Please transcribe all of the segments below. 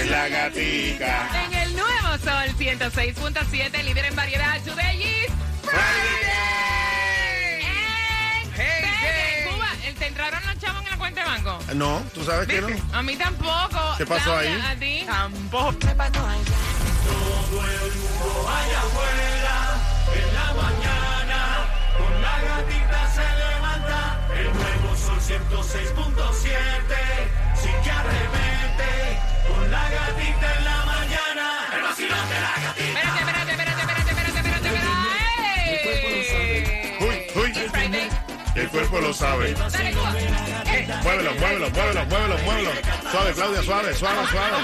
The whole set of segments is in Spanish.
Es la gatica. En el nuevo Sol 106.7, líder en variedad, Today is Friday. And Hey, baby. hey. Cuba, ¿el- ¿te entraron los chavos en la cuenta de banco? No, tú sabes que no. A mí tampoco. ¿Qué pasó Claudia, ahí? ¿A ti? Tampoco. Espérate, lo sabe. Muévelo, muévelo, muévelo, muévelo, muévelo. Suave, Claudia, suave, suave, suave.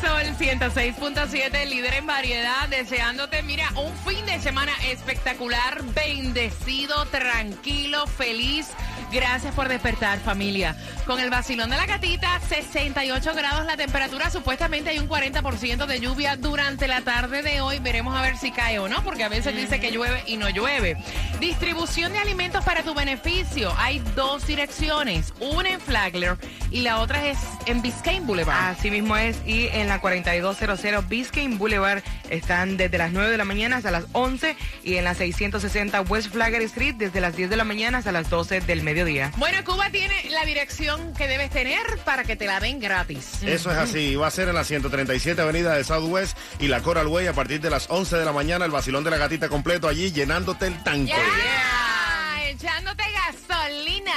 Sol 106.7, líder en variedad, deseándote, mira, un fin de semana espectacular, bendecido, tranquilo, feliz. Gracias por despertar, familia. Con el vacilón de la gatita, 68 grados la temperatura. Supuestamente hay un 40% de lluvia durante la tarde de hoy. Veremos a ver si cae o no, porque a veces dice que llueve y no llueve. Distribución de alimentos para tu beneficio. Hay dos direcciones, una en Flagler y la otra es en Biscayne Boulevard. Así mismo es, y en la 4200 Biscayne Boulevard están desde las 9 de la mañana hasta las 11 y en la 660 West Flagler Street desde las 10 de la mañana hasta las 12 del mediodía. Bueno, Cuba tiene la dirección que debes tener para que te la den gratis. Eso es así. Va a ser en la 137 Avenida de Southwest y la Coral Way a partir de las 11 de la mañana. El vacilón de la gatita completo allí llenándote el tanque. Yeah. Echándote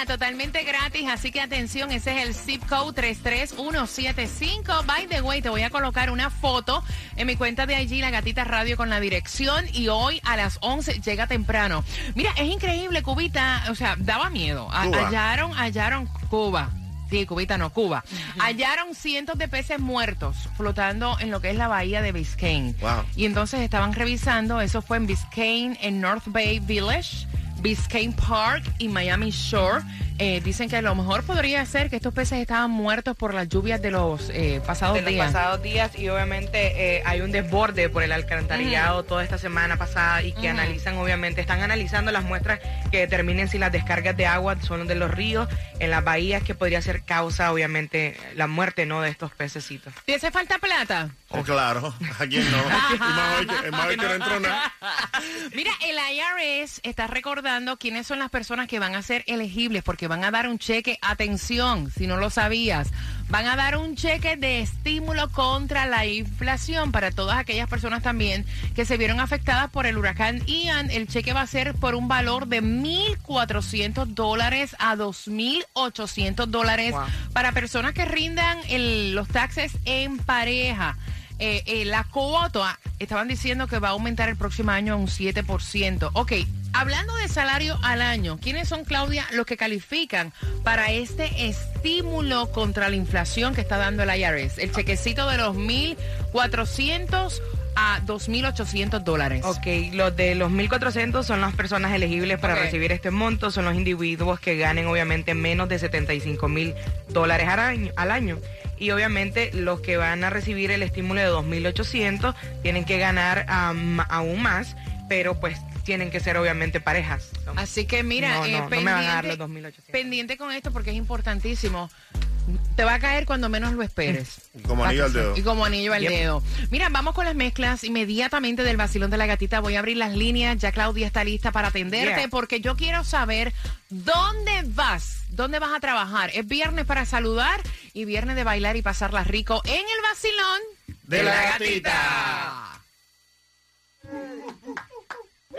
totalmente gratis, así que atención, ese es el zip code 33175. By the way, te voy a colocar una foto en mi cuenta de IG, La Gatita Radio, con la dirección y hoy a las 11 llega temprano. Mira, es increíble, Cubita, o sea, daba miedo. A- Cuba. Hallaron, hallaron Cuba. Sí, Cubita, no, Cuba. Hallaron cientos de peces muertos flotando en lo que es la bahía de Biscayne. Wow. Y entonces estaban revisando, eso fue en Biscayne, en North Bay Village, Biscayne Park y Miami Shore. Eh, dicen que a lo mejor podría ser que estos peces estaban muertos por las lluvias de los eh, pasados de los días. pasados días y obviamente eh, hay un desborde por el alcantarillado toda esta semana pasada y que analizan obviamente, están analizando las muestras que determinen si las descargas de agua son de los ríos en las bahías que podría ser causa obviamente la muerte no de estos pececitos. ¿Te hace falta plata? Oh, claro. ¿A quién no? Y más hoy que, más hoy que no entró nada. Mira, el IRS está recordando quiénes son las personas que van a ser elegibles porque van a dar un cheque, atención, si no lo sabías, van a dar un cheque de estímulo contra la inflación para todas aquellas personas también que se vieron afectadas por el huracán Ian. El cheque va a ser por un valor de 1.400 dólares a 2.800 dólares Wow. para personas que rindan el- los taxes en pareja. Eh, eh, la cuota estaban diciendo que va a aumentar el próximo año un 7%. Ok, hablando de salario al año, ¿quiénes son, Claudia, los que califican para este estímulo contra la inflación que está dando el IRS? El chequecito de los 1.400 a 2.800 dólares. Ok, los de los 1.400 son las personas elegibles para recibir este monto, son los individuos que ganen obviamente menos de 75 mil dólares al año, al año. Y obviamente los que van a recibir el estímulo de 2.800 tienen que ganar aún más, pero pues tienen que ser obviamente parejas. Así que mira, No, eh, no, no me van a dar pendiente, los 2.800. pendiente con esto porque es importantísimo. te va a caer cuando menos lo esperes. Como anillo al dedo. Y como anillo al Yep. dedo. Mira, vamos con las mezclas inmediatamente del vacilón de la gatita. Voy a abrir las líneas. Ya Claudia está lista para atenderte Yeah. porque yo quiero saber dónde vas, dónde vas a trabajar. Es viernes para saludar y viernes de bailar y pasarla rico en el vacilón De la gatita sin él te queda pidiendo que le pidiendo que le aunque a veces me El nuevo sol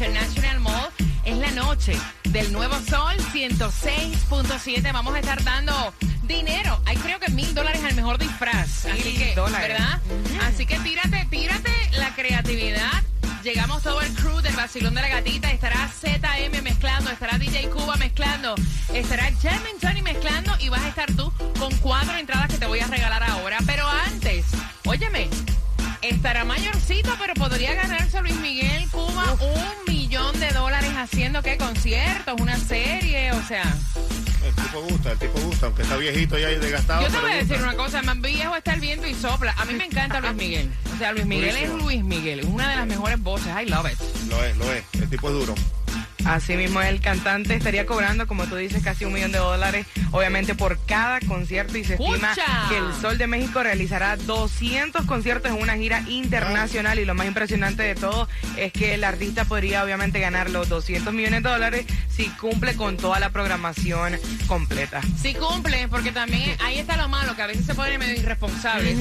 International Mall. Es la noche del nuevo sol 106.7. Vamos a estar dando dinero. Hay creo que mil dólares al mejor disfraz. Así que, dólares. ¿verdad? Así que tírate, tírate la creatividad. Llegamos todo el crew del Vacilón de la Gatita. Estará ZM mezclando, estará DJ Cuba mezclando, estará Jeremy Johnny mezclando y vas a estar tú con cuatro entradas que te voy a regalar ahora. Pero antes, óyeme, estará mayorcito, pero podría ganarse Luis Miguel Cuba un haciendo qué conciertos, una serie, o sea. El tipo gusta, el tipo gusta, aunque está viejito ya y desgastado. Yo te voy a decir gusta. una cosa, más viejo está el viento y sopla. A mí me encanta Luis Miguel. O sea, Luis Miguel es. Luis Miguel, es una de las mejores voces. I love it. Lo es, lo es. El tipo es duro. Así mismo el cantante estaría cobrando, como tú dices, casi un millón de dólares, obviamente por cada concierto y se estima que el Sol de México realizará 200 conciertos en una gira internacional y lo más impresionante de todo es que el artista podría obviamente ganar los 200 millones de dólares si cumple con toda la programación completa. Sí cumple, porque también ahí está lo malo, que a veces se pone medio irresponsable.